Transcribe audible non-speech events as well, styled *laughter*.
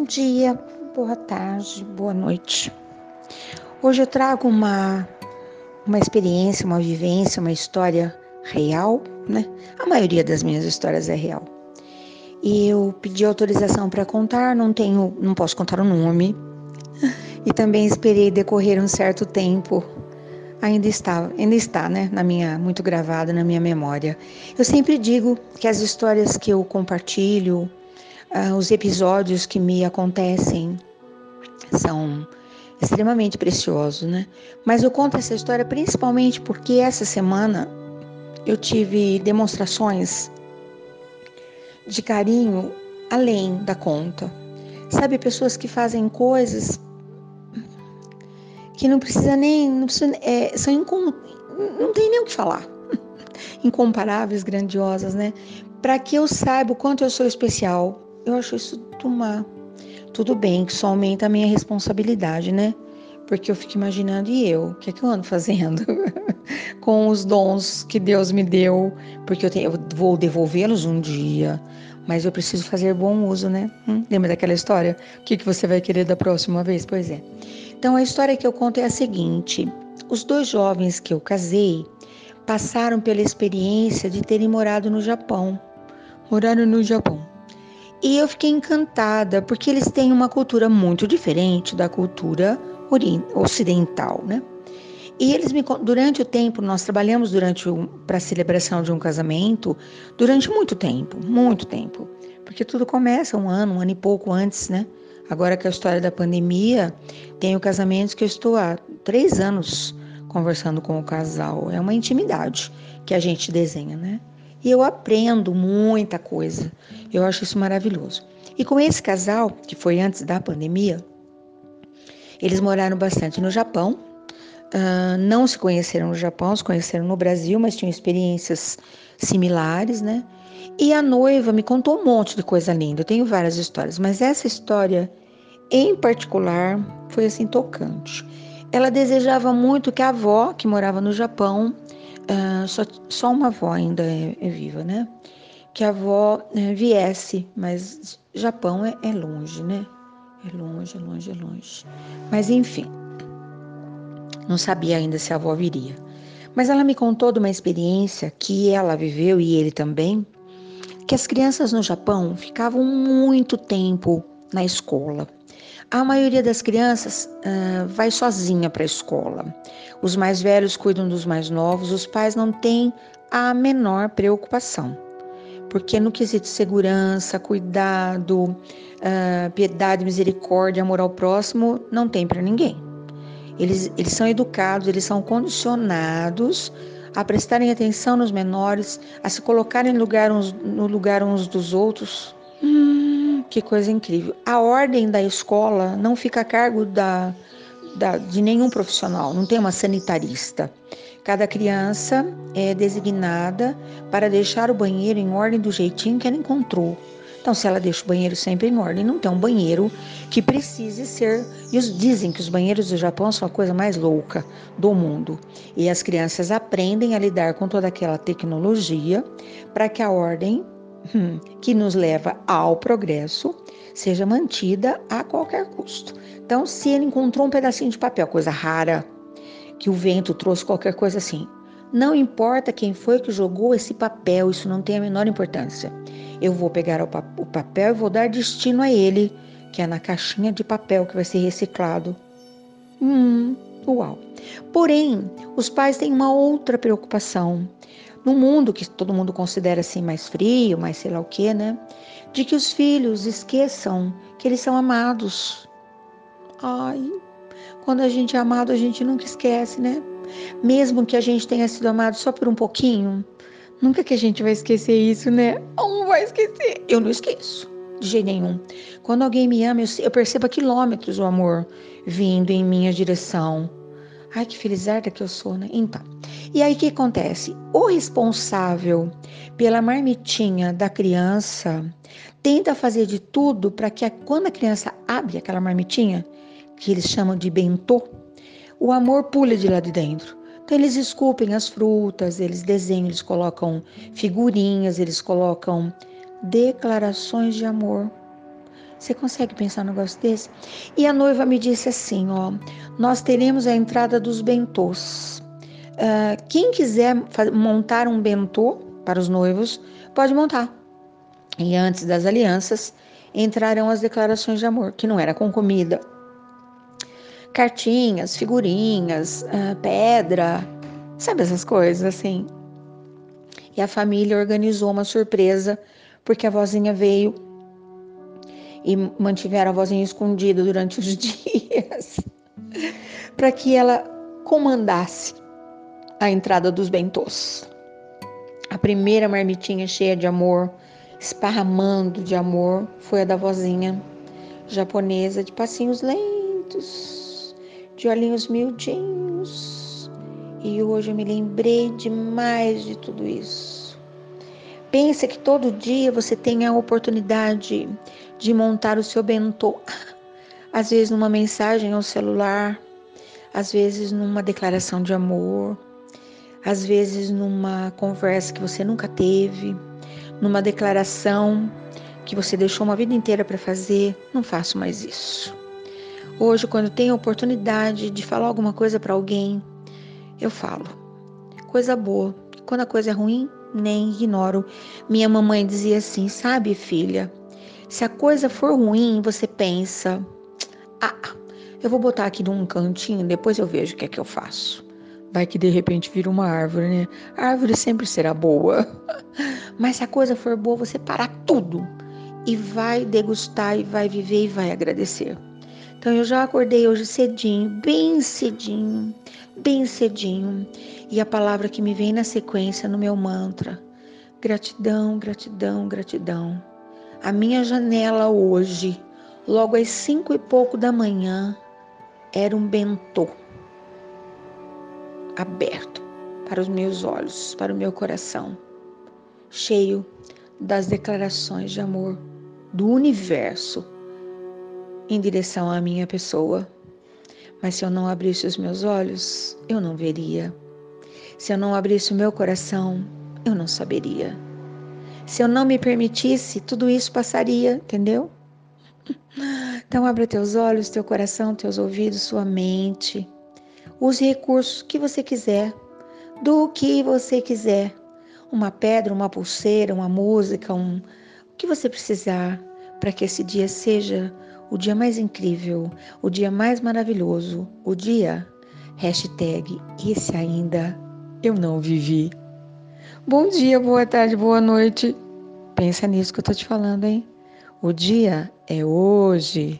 Bom dia, boa tarde, boa noite. Hoje eu trago uma, uma experiência, uma vivência, uma história real, né? A maioria das minhas histórias é real. E eu pedi autorização para contar, não tenho, não posso contar o nome. *laughs* E também esperei decorrer um certo tempo. Ainda está, ainda está, né, na minha muito gravado na minha memória. Eu sempre digo que as histórias que eu compartilho, uh, os episódios que me acontecem são extremamente preciosos, né? Mas eu conto essa história principalmente porque essa semana eu tive demonstrações de carinho além da conta. Sabe, pessoas que fazem coisas que não precisa nem. Não, precisa, é, são incom, não tem nem o que falar. *laughs* Incomparáveis, grandiosas, né? Para que eu saiba o quanto eu sou especial, eu acho isso uma. Tudo bem, que só aumenta a minha responsabilidade, né? Porque eu fico imaginando, e eu? O que é que eu ando fazendo *laughs* com os dons que Deus me deu? Porque eu, tenho, eu vou devolvê-los um dia, mas eu preciso fazer bom uso, né? Hum? Lembra daquela história? O que, que você vai querer da próxima vez? Pois é. Então, a história que eu conto é a seguinte: os dois jovens que eu casei passaram pela experiência de terem morado no Japão. Moraram no Japão. E eu fiquei encantada, porque eles têm uma cultura muito diferente da cultura ocidental, né? E eles me durante o tempo nós trabalhamos durante para a celebração de um casamento durante muito tempo, muito tempo, porque tudo começa um ano, um ano e pouco antes, né? Agora que a história da pandemia, tenho casamentos que eu estou há três anos conversando com o casal. É uma intimidade que a gente desenha, né? E eu aprendo muita coisa. Eu acho isso maravilhoso. E com esse casal, que foi antes da pandemia, eles moraram bastante no Japão. Uh, não se conheceram no Japão, se conheceram no Brasil, mas tinham experiências similares, né? E a noiva me contou um monte de coisa linda. Eu tenho várias histórias, mas essa história em particular foi assim tocante. Ela desejava muito que a avó, que morava no Japão, uh, só, só uma avó ainda é, é viva, né? Que a avó uh, viesse, mas Japão é, é longe, né? É longe, é longe, é longe. Mas enfim, não sabia ainda se a avó viria. Mas ela me contou de uma experiência que ela viveu e ele também, que as crianças no Japão ficavam muito tempo na escola. A maioria das crianças vai sozinha para a escola. Os mais velhos cuidam dos mais novos, os pais não têm a menor preocupação. Porque no quesito segurança, cuidado, piedade, misericórdia, amor ao próximo, não tem para ninguém. Eles, eles são educados, eles são condicionados a prestarem atenção nos menores, a se colocarem no lugar uns, no lugar uns dos outros. Hum que coisa incrível. A ordem da escola não fica a cargo da, da, de nenhum profissional, não tem uma sanitarista. Cada criança é designada para deixar o banheiro em ordem do jeitinho que ela encontrou. Então, se ela deixa o banheiro sempre em ordem, não tem um banheiro que precise ser. E os, dizem que os banheiros do Japão são a coisa mais louca do mundo. E as crianças aprendem a lidar com toda aquela tecnologia para que a ordem que nos leva ao progresso seja mantida a qualquer custo. Então, se ele encontrou um pedacinho de papel, coisa rara, que o vento trouxe qualquer coisa assim, não importa quem foi que jogou esse papel, isso não tem a menor importância. Eu vou pegar o, papel e vou dar destino a ele, que é na caixinha de papel que vai ser reciclado. Hum, uau. Porém, os pais têm uma outra preocupação num mundo que todo mundo considera assim mais frio, mais sei lá o que, né? De que os filhos esqueçam que eles são amados. Ai, quando a gente é amado, a gente nunca esquece, né? Mesmo que a gente tenha sido amado só por um pouquinho, nunca que a gente vai esquecer isso, né? Não vai esquecer. Eu não esqueço, de jeito nenhum. Quando alguém me ama, eu percebo a quilômetros o amor vindo em minha direção. Ai, que felizarda que eu sou, né? Então, e aí o que acontece? O responsável pela marmitinha da criança tenta fazer de tudo para que quando a criança abre aquela marmitinha, que eles chamam de bentô, o amor pule de lá de dentro. Então eles esculpem as frutas, eles desenham, eles colocam figurinhas, eles colocam declarações de amor. Você consegue pensar um negócio desse? E a noiva me disse assim: ó, nós teremos a entrada dos bentôs. Uh, quem quiser montar um bentô para os noivos, pode montar. E antes das alianças, entrarão as declarações de amor, que não era com comida. Cartinhas, figurinhas, uh, pedra, sabe essas coisas assim. E a família organizou uma surpresa, porque a vozinha veio e mantiveram a vozinha escondida durante os *laughs* dias, para que ela comandasse a entrada dos bentôs. A primeira marmitinha cheia de amor, esparramando de amor, foi a da vozinha japonesa de passinhos lentos, de olhinhos miudinhos. E hoje eu me lembrei demais de tudo isso. Pensa que todo dia você tem a oportunidade de montar o seu bentô. Às vezes numa mensagem ao celular, às vezes numa declaração de amor, às vezes numa conversa que você nunca teve, numa declaração que você deixou uma vida inteira para fazer, não faço mais isso. Hoje, quando tenho a oportunidade de falar alguma coisa para alguém, eu falo. Coisa boa. Quando a coisa é ruim, nem ignoro. Minha mamãe dizia assim: sabe, filha, se a coisa for ruim, você pensa: ah, eu vou botar aqui num cantinho, depois eu vejo o que é que eu faço. Vai que de repente vira uma árvore, né? A árvore sempre será boa. *laughs* Mas se a coisa for boa, você para tudo e vai degustar e vai viver e vai agradecer. Então eu já acordei hoje cedinho, bem cedinho, bem cedinho. E a palavra que me vem na sequência no meu mantra: gratidão, gratidão, gratidão. A minha janela hoje, logo às cinco e pouco da manhã, era um bentô aberto para os meus olhos, para o meu coração, cheio das declarações de amor do universo em direção à minha pessoa. Mas se eu não abrisse os meus olhos, eu não veria. Se eu não abrisse o meu coração, eu não saberia. Se eu não me permitisse, tudo isso passaria, entendeu? Então abra teus olhos, teu coração, teus ouvidos, sua mente. Use recursos que você quiser, do que você quiser. Uma pedra, uma pulseira, uma música, um, o que você precisar para que esse dia seja o dia mais incrível, o dia mais maravilhoso, o dia hashtag esse ainda eu não vivi. Bom dia, boa tarde, boa noite. Pensa nisso que eu tô te falando, hein? O dia é hoje.